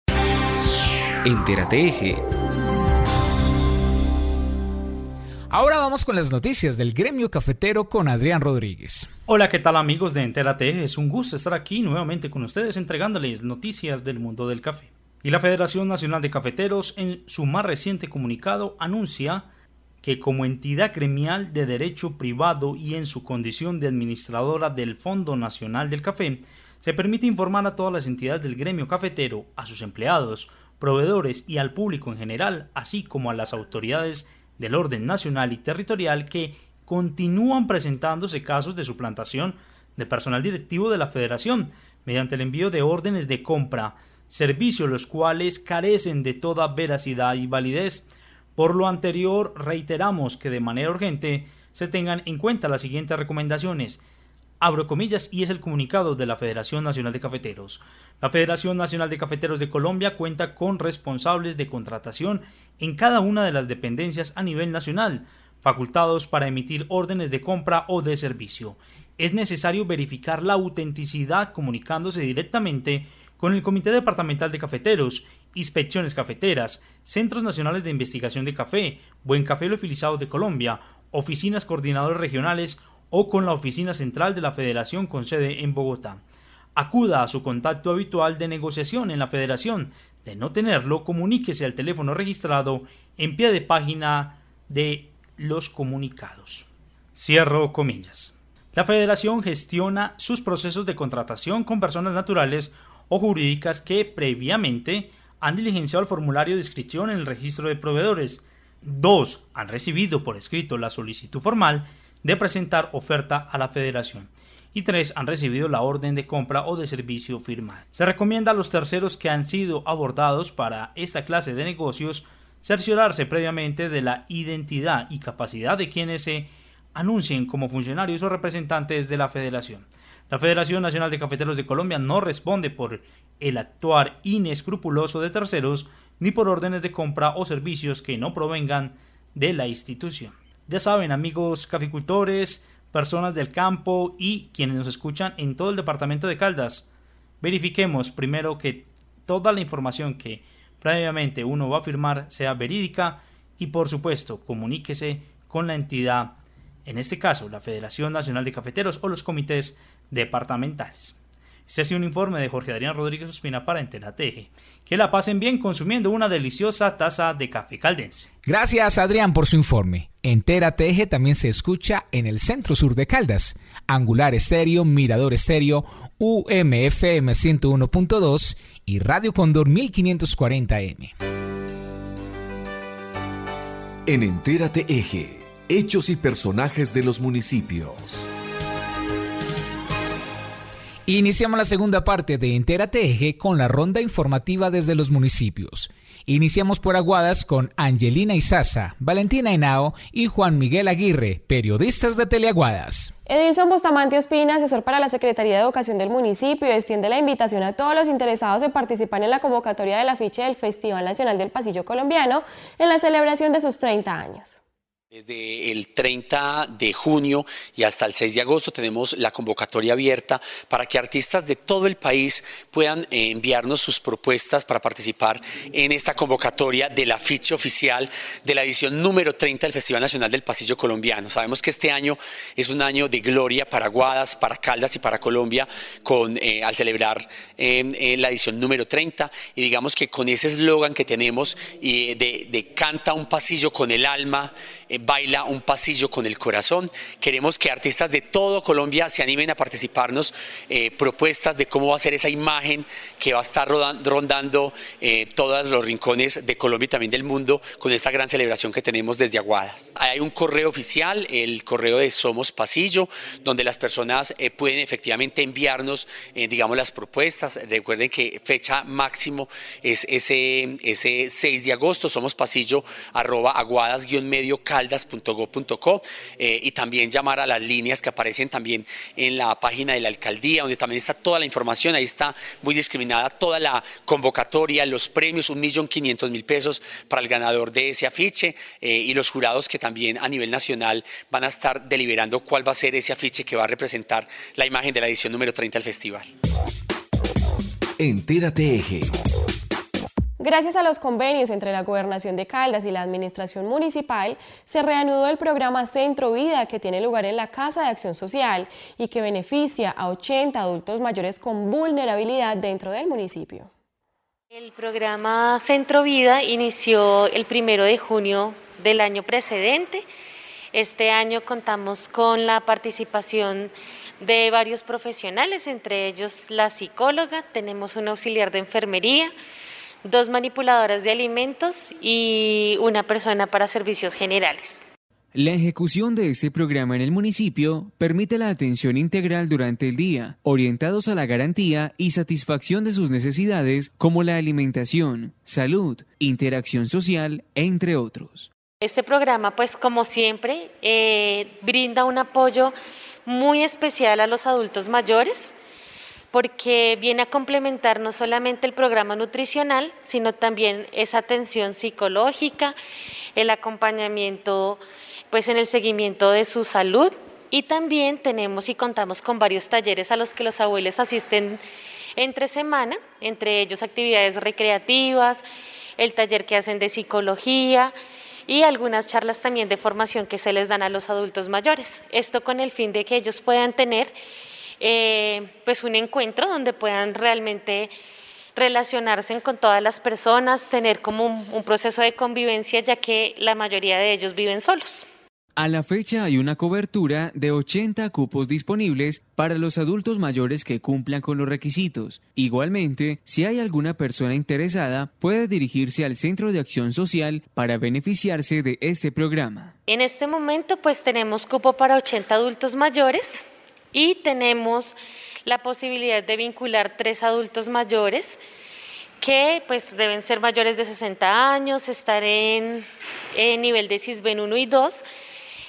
Entérate Eje Ahora vamos con las noticias del gremio cafetero con Adrián Rodríguez. Hola, ¿qué tal amigos de Entérate? Es un gusto estar aquí nuevamente con ustedes entregándoles noticias del mundo del café. Y la Federación Nacional de Cafeteros en su más reciente comunicado anuncia que como entidad gremial de derecho privado y en su condición de administradora del Fondo Nacional del Café, se permite informar a todas las entidades del gremio cafetero, a sus empleados, proveedores y al público en general, así como a las autoridades del orden nacional y territorial que continúan presentándose casos de suplantación de personal directivo de la Federación mediante el envío de órdenes de compra, servicios los cuales carecen de toda veracidad y validez. Por lo anterior, reiteramos que de manera urgente se tengan en cuenta las siguientes recomendaciones. Abro comillas y es el comunicado de la Federación Nacional de Cafeteros. La Federación Nacional de Cafeteros de Colombia cuenta con responsables de contratación en cada una de las dependencias a nivel nacional, facultados para emitir órdenes de compra o de servicio. Es necesario verificar la autenticidad comunicándose directamente con el Comité Departamental de Cafeteros, Inspecciones Cafeteras, Centros Nacionales de Investigación de Café, Buen Café Lofilizado de Colombia, oficinas coordinadores regionales o con la oficina central de la Federación con sede en Bogotá acuda a su contacto habitual de negociación en la federación. De no tenerlo, comuníquese al teléfono registrado en pie de página de los comunicados. Cierro comillas. La federación gestiona sus procesos de contratación con personas naturales o jurídicas que previamente han diligenciado el formulario de inscripción en el registro de proveedores. Dos, han recibido por escrito la solicitud formal de presentar oferta a la federación y tres han recibido la orden de compra o de servicio firmada. Se recomienda a los terceros que han sido abordados para esta clase de negocios cerciorarse previamente de la identidad y capacidad de quienes se anuncien como funcionarios o representantes de la Federación. La Federación Nacional de Cafeteros de Colombia no responde por el actuar inescrupuloso de terceros ni por órdenes de compra o servicios que no provengan de la institución. Ya saben, amigos caficultores, personas del campo y quienes nos escuchan en todo el departamento de Caldas. Verifiquemos primero que toda la información que previamente uno va a firmar sea verídica y por supuesto comuníquese con la entidad, en este caso la Federación Nacional de Cafeteros o los comités departamentales. Este ha sido un informe de Jorge Adrián Rodríguez Ospina para Enterateje. Que la pasen bien consumiendo una deliciosa taza de café caldense. Gracias Adrián por su informe. Enterateje también se escucha en el centro sur de Caldas. Angular Estéreo, Mirador Estéreo, UMFM 101.2 y Radio Condor 1540M. En Entérate Eje, hechos y personajes de los municipios. Iniciamos la segunda parte de Entérate Eje con la ronda informativa desde los municipios. Iniciamos por Aguadas con Angelina Izaza, Valentina Henao y Juan Miguel Aguirre, periodistas de Teleaguadas. Edilson Bustamante Ospina, asesor para la Secretaría de Educación del municipio, extiende la invitación a todos los interesados en participar en la convocatoria del afiche del Festival Nacional del Pasillo Colombiano en la celebración de sus 30 años. Desde el 30 de junio y hasta el 6 de agosto tenemos la convocatoria abierta para que artistas de todo el país puedan eh, enviarnos sus propuestas para participar en esta convocatoria de la ficha oficial de la edición número 30 del Festival Nacional del Pasillo Colombiano. Sabemos que este año es un año de gloria para Guadas, para Caldas y para Colombia con, eh, al celebrar eh, la edición número 30 y digamos que con ese eslogan que tenemos de, de canta un pasillo con el alma, baila un pasillo con el corazón. Queremos que artistas de todo Colombia se animen a participarnos eh, propuestas de cómo va a ser esa imagen que va a estar rondando eh, todos los rincones de Colombia y también del mundo con esta gran celebración que tenemos desde Aguadas. Hay un correo oficial, el correo de Somos Pasillo, donde las personas eh, pueden efectivamente enviarnos, digamos, las propuestas. Recuerden que fecha máximo es ese, ese 6 de agosto, somos pasillo arroba aguadas-medio caldas.go.co eh, y también llamar a las líneas que aparecen también en la página de la alcaldía, donde también está toda la información, ahí está muy discriminada toda la convocatoria, los premios, un millón quinientos mil pesos para el ganador de ese afiche eh, y los jurados que también a nivel nacional van a estar deliberando cuál va a ser ese afiche que va a representar la imagen de la edición número 30 del festival. Entérate Eje. Gracias a los convenios entre la Gobernación de Caldas y la Administración Municipal, se reanudó el programa Centro Vida que tiene lugar en la Casa de Acción Social y que beneficia a 80 adultos mayores con vulnerabilidad dentro del municipio. El programa Centro Vida inició el primero de junio del año precedente. Este año contamos con la participación de varios profesionales, entre ellos la psicóloga, tenemos un auxiliar de enfermería, dos manipuladoras de alimentos y una persona para servicios generales. La ejecución de este programa en el municipio permite la atención integral durante el día, orientados a la garantía y satisfacción de sus necesidades como la alimentación, salud, interacción social, entre otros. Este programa, pues como siempre, eh, brinda un apoyo muy especial a los adultos mayores porque viene a complementar no solamente el programa nutricional, sino también esa atención psicológica, el acompañamiento pues en el seguimiento de su salud y también tenemos y contamos con varios talleres a los que los abuelos asisten entre semana, entre ellos actividades recreativas, el taller que hacen de psicología y algunas charlas también de formación que se les dan a los adultos mayores. Esto con el fin de que ellos puedan tener eh, pues un encuentro donde puedan realmente relacionarse con todas las personas, tener como un, proceso de convivencia, ya que la mayoría de ellos viven solos. A la fecha hay una cobertura de 80 cupos disponibles para los adultos mayores que cumplan con los requisitos. Igualmente, si hay alguna persona interesada, puede dirigirse al Centro de Acción Social para beneficiarse de este programa. En este momento, pues tenemos cupo para 80 adultos mayores y tenemos la posibilidad de vincular tres adultos mayores que pues deben ser mayores de 60 años, estar en, nivel de CISBEN 1 y 2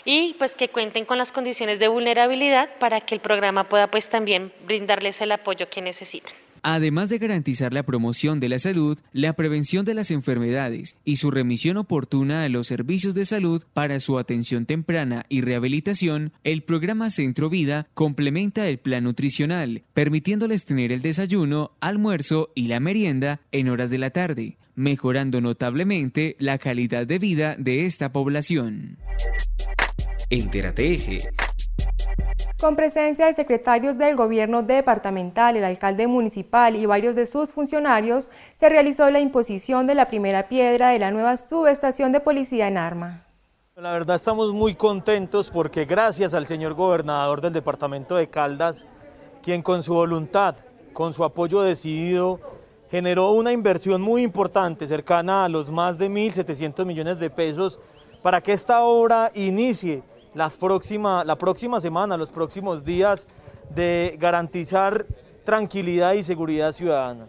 y pues que cuenten con las condiciones de vulnerabilidad para que el programa pueda pues también brindarles el apoyo que necesitan. Además de garantizar la promoción de la salud, la prevención de las enfermedades y su remisión oportuna a los servicios de salud para su atención temprana y rehabilitación, el programa Centro Vida complementa el plan nutricional, permitiéndoles tener el desayuno, almuerzo y la merienda en horas de la tarde, mejorando notablemente la calidad de vida de esta población. Enterateje con presencia de secretarios del gobierno departamental, el alcalde municipal y varios de sus funcionarios, se realizó la imposición de la primera piedra de la nueva subestación de policía en Arma. La verdad estamos muy contentos porque gracias al señor gobernador del departamento de Caldas, quien con su voluntad, con su apoyo decidido, generó una inversión muy importante, cercana a los más de 1.700 millones de pesos para que esta obra inicie las próxima, la próxima semana, los próximos días de garantizar tranquilidad y seguridad ciudadana.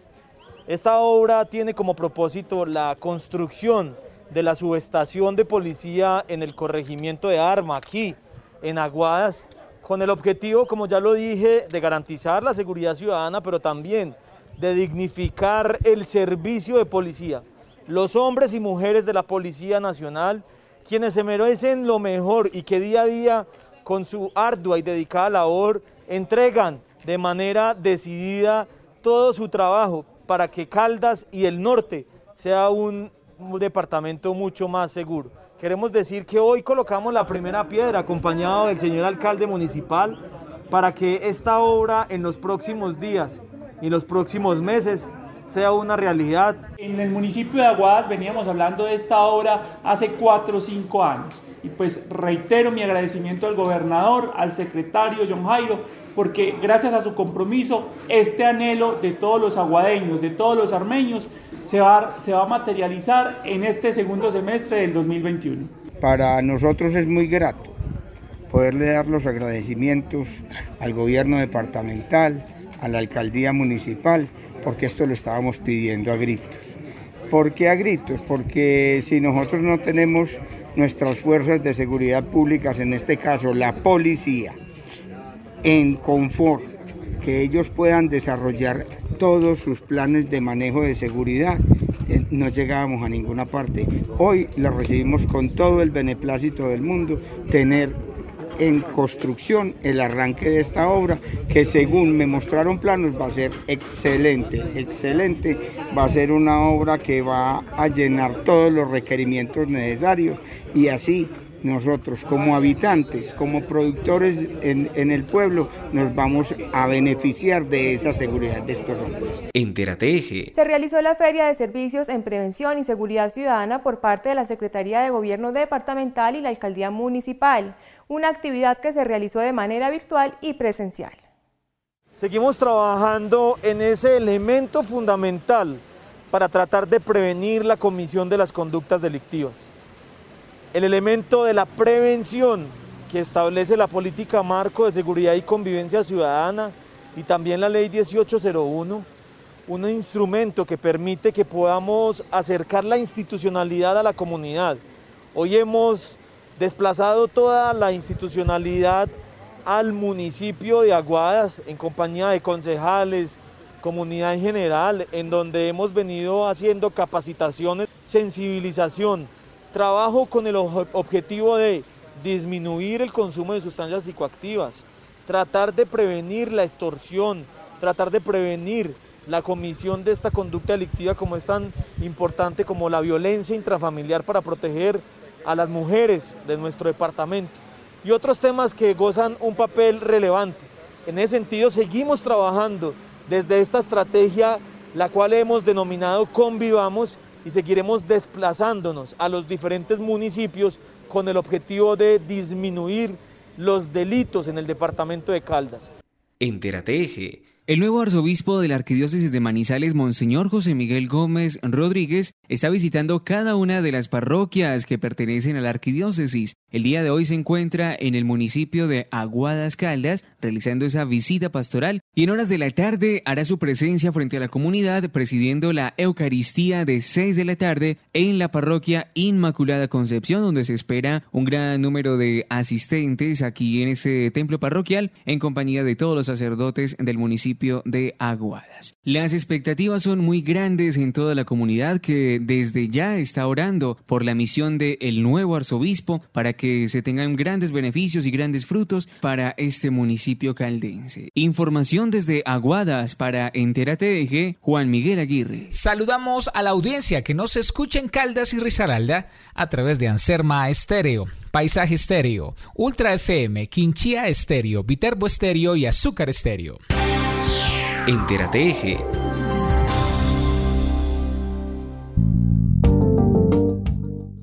Esta obra tiene como propósito la construcción de la subestación de policía en el corregimiento de Arma, aquí en Aguadas, con el objetivo, como ya lo dije, de garantizar la seguridad ciudadana, pero también de dignificar el servicio de policía. Los hombres y mujeres de la Policía Nacional, quienes se merecen lo mejor y que día a día, con su ardua y dedicada labor, entregan de manera decidida todo su trabajo para que Caldas y el norte sea un, departamento mucho más seguro. Queremos decir que hoy colocamos la primera piedra acompañado del señor alcalde municipal para que esta obra en los próximos días y los próximos meses sea una realidad. En el municipio de Aguadas veníamos hablando de esta obra hace cuatro o cinco años y pues reitero mi agradecimiento al gobernador, al secretario John Jairo, porque gracias a su compromiso, este anhelo de todos los aguadeños, de todos los armeños, se va, se va a materializar en este segundo semestre del 2021. Para nosotros es muy grato poderle dar los agradecimientos al gobierno departamental, a la alcaldía municipal, porque esto lo estábamos pidiendo a gritos. ¿Por qué a gritos? Porque si nosotros no tenemos nuestras fuerzas de seguridad públicas, en este caso la policía, en confort, que ellos puedan desarrollar todos sus planes de manejo de seguridad, eh, no llegábamos a ninguna parte. Hoy lo recibimos con todo el beneplácito del mundo, tener en construcción el arranque de esta obra, que según me mostraron planos va a ser excelente, excelente, va a ser una obra que va a llenar todos los requerimientos necesarios y así nosotros como habitantes, como productores en, el pueblo, nos vamos a beneficiar de esa seguridad de estos hombres. Entérate Se realizó la Feria de Servicios en Prevención y Seguridad Ciudadana por parte de la Secretaría de Gobierno Departamental y la Alcaldía Municipal una actividad que se realizó de manera virtual y presencial. Seguimos trabajando en ese elemento fundamental para tratar de prevenir la comisión de las conductas delictivas. El elemento de la prevención que establece la política marco de seguridad y convivencia ciudadana y también la ley 1801, un instrumento que permite que podamos acercar la institucionalidad a la comunidad. Hoy hemos desplazado toda la institucionalidad al municipio de Aguadas en compañía de concejales, comunidad en general, en donde hemos venido haciendo capacitaciones, sensibilización, trabajo con el objetivo de disminuir el consumo de sustancias psicoactivas, tratar de prevenir la extorsión, tratar de prevenir la comisión de esta conducta delictiva como es tan importante como la violencia intrafamiliar para proteger a las mujeres de nuestro departamento y otros temas que gozan un papel relevante. En ese sentido, seguimos trabajando desde esta estrategia, la cual hemos denominado Convivamos, y seguiremos desplazándonos a los diferentes municipios con el objetivo de disminuir los delitos en el departamento de Caldas. Entérate Eje el nuevo arzobispo de la Arquidiócesis de Manizales, Monseñor José Miguel Gómez Rodríguez, está visitando cada una de las parroquias que pertenecen a la arquidiócesis. El día de hoy se encuentra en el municipio de Aguadas Caldas, realizando esa visita pastoral y en horas de la tarde hará su presencia frente a la comunidad presidiendo la Eucaristía de 6 de la tarde en la parroquia Inmaculada Concepción, donde se espera un gran número de asistentes aquí en este templo parroquial en compañía de todos los sacerdotes del municipio de Aguadas. Las expectativas son muy grandes en toda la comunidad que desde ya está orando por la misión del el nuevo arzobispo para que se tengan grandes beneficios y grandes frutos para este municipio caldense. Información desde Aguadas para Entérate Eje, Juan Miguel Aguirre. Saludamos a la audiencia que nos escucha en Caldas y Risaralda a través de Anserma Estéreo. Paisaje Estéreo, Ultra FM, Quinchía Estéreo, Viterbo Estéreo y Azúcar Estéreo. Entérate Eje.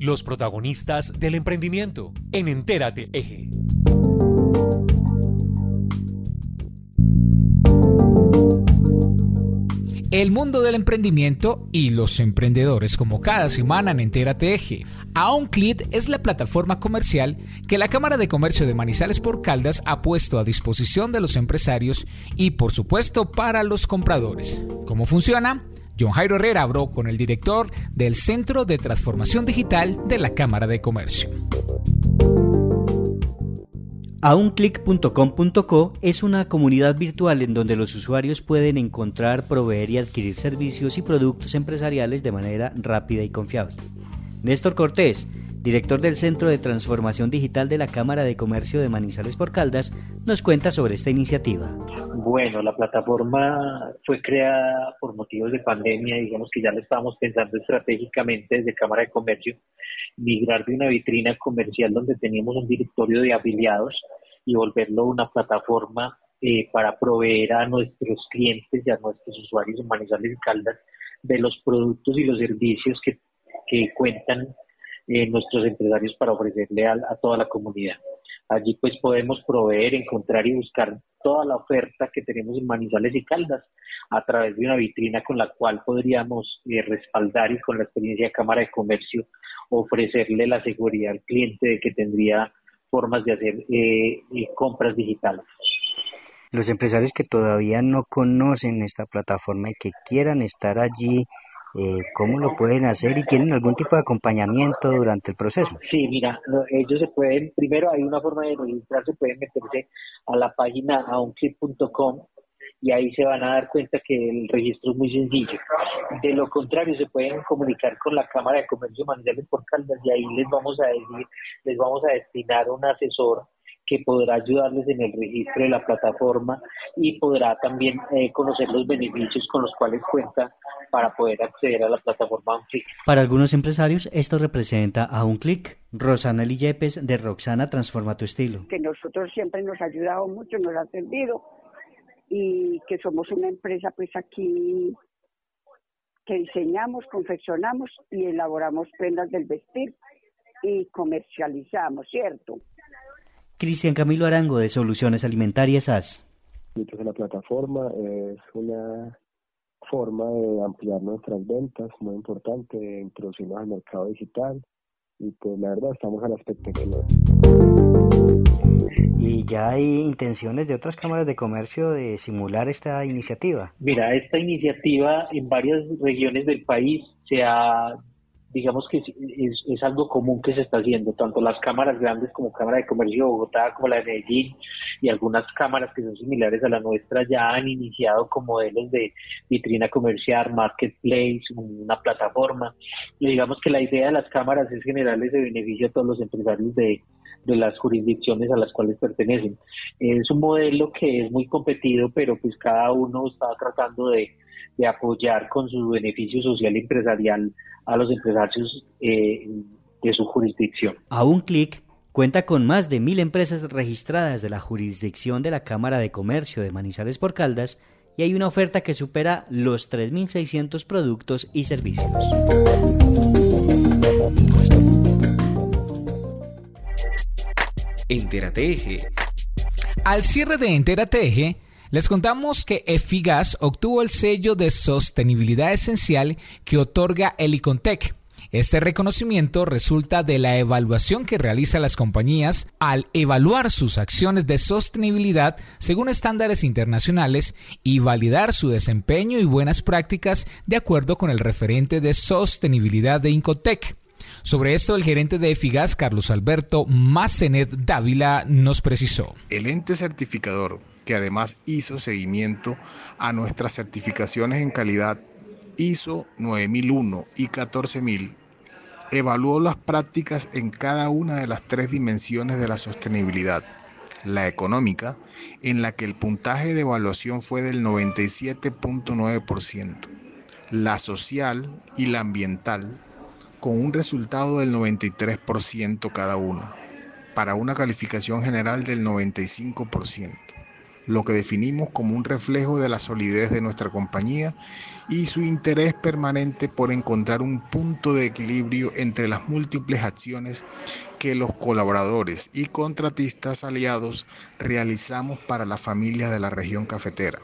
Los protagonistas del emprendimiento en Entérate Eje. El mundo del emprendimiento y los emprendedores, como cada semana en Entérate Eje. Aonclit es la plataforma comercial que la Cámara de Comercio de Manizales por Caldas ha puesto a disposición de los empresarios y, por supuesto, para los compradores. ¿Cómo funciona? John Jairo Herrera habló con el director del Centro de Transformación Digital de la Cámara de Comercio. Aunclick.com.co es una comunidad virtual en donde los usuarios pueden encontrar, proveer y adquirir servicios y productos empresariales de manera rápida y confiable. Néstor Cortés, director del Centro de Transformación Digital de la Cámara de Comercio de Manizales por Caldas, nos cuenta sobre esta iniciativa. Bueno, la plataforma fue creada por motivos de pandemia, digamos que ya lo estábamos pensando estratégicamente desde Cámara de Comercio migrar de una vitrina comercial donde teníamos un directorio de afiliados y volverlo una plataforma eh, para proveer a nuestros clientes y a nuestros usuarios en Manizales y Caldas de los productos y los servicios que, cuentan eh, nuestros empresarios para ofrecerle a, a toda la comunidad. Allí pues podemos proveer, encontrar y buscar toda la oferta que tenemos en Manizales y Caldas a través de una vitrina con la cual podríamos eh, respaldar y con la experiencia de Cámara de Comercio ofrecerle la seguridad al cliente de que tendría formas de hacer eh, eh, compras digitales. Los empresarios que todavía no conocen esta plataforma y que quieran estar allí, eh, ¿cómo lo pueden hacer y tienen algún tipo de acompañamiento durante el proceso? Sí, mira, ellos se pueden, primero hay una forma de registrarse, pueden meterse a la página aonclip.com y ahí se van a dar cuenta que el registro es muy sencillo. De lo contrario, se pueden comunicar con la Cámara de Comercio Manizales por Caldas y ahí les vamos a decir, les vamos a destinar un asesor que podrá ayudarles en el registro de la plataforma y podrá también eh, conocer los beneficios con los cuales cuenta para poder acceder a la plataforma un clic. Para algunos empresarios esto representa a un clic. Rosana Lillepes de Roxana Transforma tu Estilo. Que nosotros siempre nos ha ayudado mucho, nos ha servido y que somos una empresa pues aquí que diseñamos, confeccionamos y elaboramos prendas del vestir y comercializamos, ¿cierto? Cristian Camilo Arango de Soluciones Alimentarias AS. La plataforma es una forma de ampliar nuestras ventas, muy importante, introducirnos al mercado digital y pues la verdad estamos a la expectativa. ¿Y ya hay intenciones de otras cámaras de comercio de simular esta iniciativa? Mira, esta iniciativa en varias regiones del país se ha, digamos que es, es, algo común que se está haciendo, tanto las cámaras grandes como Cámara de Comercio de Bogotá, como la de Medellín, y algunas cámaras que son similares a la nuestra ya han iniciado con modelos de vitrina comercial, marketplace, una plataforma. Y digamos que la idea de las cámaras es generarles de beneficio a todos los empresarios de de las jurisdicciones a las cuales pertenecen. Es un modelo que es muy competido, pero pues cada uno está tratando de, apoyar con su beneficio social y empresarial a los empresarios eh, de su jurisdicción. A un clic cuenta con más de mil empresas registradas de la jurisdicción de la Cámara de Comercio de Manizales por Caldas y hay una oferta que supera los 3.600 productos y servicios. Enterateje. Al cierre de Enterateje, les contamos que EFIGAS obtuvo el sello de sostenibilidad esencial que otorga el Icontec. Este reconocimiento resulta de la evaluación que realizan las compañías al evaluar sus acciones de sostenibilidad según estándares internacionales y validar su desempeño y buenas prácticas de acuerdo con el referente de sostenibilidad de Incotec. Sobre esto, el gerente de EFIGAS, Carlos Alberto Macenet Dávila, nos precisó. El ente certificador, que además hizo seguimiento a nuestras certificaciones en calidad ISO 9001 y 14000, evaluó las prácticas en cada una de las tres dimensiones de la sostenibilidad. La económica, en la que el puntaje de evaluación fue del 97.9%, la social y la ambiental, con un resultado del 93% cada uno, para una calificación general del 95%, lo que definimos como un reflejo de la solidez de nuestra compañía y su interés permanente por encontrar un punto de equilibrio entre las múltiples acciones que los colaboradores y contratistas aliados realizamos para la familia de la región cafetera.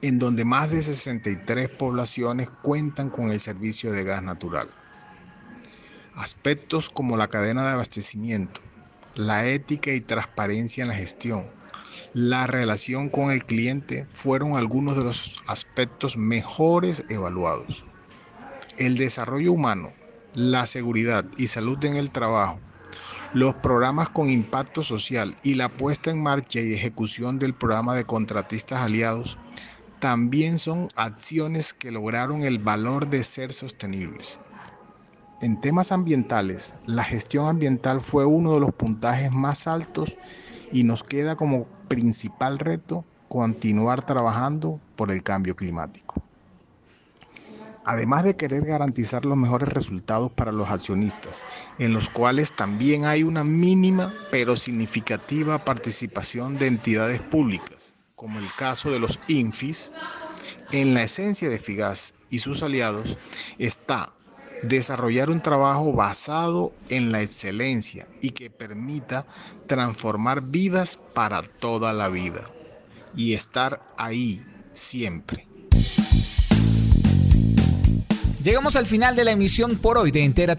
en donde más de 63 poblaciones cuentan con el servicio de gas natural. Aspectos como la cadena de abastecimiento, la ética y transparencia en la gestión, la relación con el cliente fueron algunos de los aspectos mejores evaluados. El desarrollo humano, la seguridad y salud en el trabajo, los programas con impacto social y la puesta en marcha y ejecución del programa de contratistas aliados también son acciones que lograron el valor de ser sostenibles. En temas ambientales, la gestión ambiental fue uno de los puntajes más altos y nos queda como principal reto continuar trabajando por el cambio climático. Además de querer garantizar los mejores resultados para los accionistas, en los cuales también hay una mínima pero significativa participación de entidades públicas, como el caso de los INFIS, en la esencia de FIGAS y sus aliados está desarrollar un trabajo basado en la excelencia y que permita transformar vidas para toda la vida y estar ahí siempre. Llegamos al final de la emisión por hoy de Entera.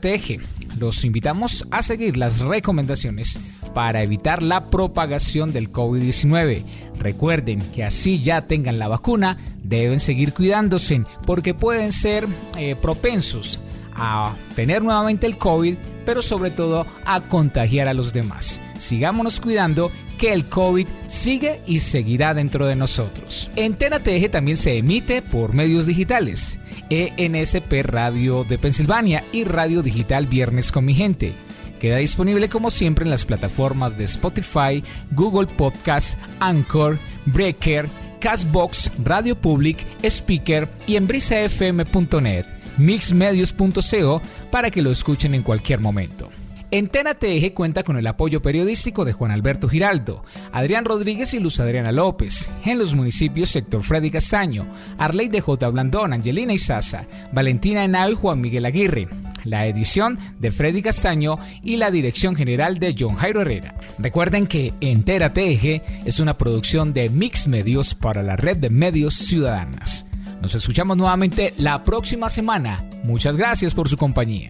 Los invitamos a seguir las recomendaciones para evitar la propagación del COVID-19. Recuerden que así ya tengan la vacuna, deben seguir cuidándose porque pueden ser eh, propensos a tener nuevamente el COVID, pero sobre todo a contagiar a los demás. Sigámonos cuidando que el COVID sigue y seguirá dentro de nosotros. Entera TG también se emite por medios digitales. ENSP Radio de Pensilvania y Radio Digital Viernes con mi gente. Queda disponible como siempre en las plataformas de Spotify, Google Podcast, Anchor, Breaker, Castbox, Radio Public, Speaker y en brisafm.net mixmedios.co para que lo escuchen en cualquier momento. Entena TG cuenta con el apoyo periodístico de Juan Alberto Giraldo, Adrián Rodríguez y Luz Adriana López. En los municipios Sector Freddy Castaño, Arley de J. Blandón, Angelina Isaza, Valentina Henao y Juan Miguel Aguirre. La edición de Freddy Castaño y la dirección general de John Jairo Herrera. Recuerden que Entera TG es una producción de Mix Medios para la red de medios ciudadanas. Nos escuchamos nuevamente la próxima semana. Muchas gracias por su compañía.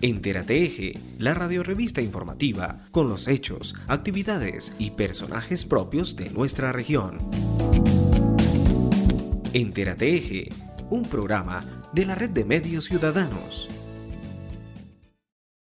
Entérate Eje, la radiorevista informativa con los hechos, actividades y personajes propios de nuestra región. Entérate Eje, un programa de la red de medios ciudadanos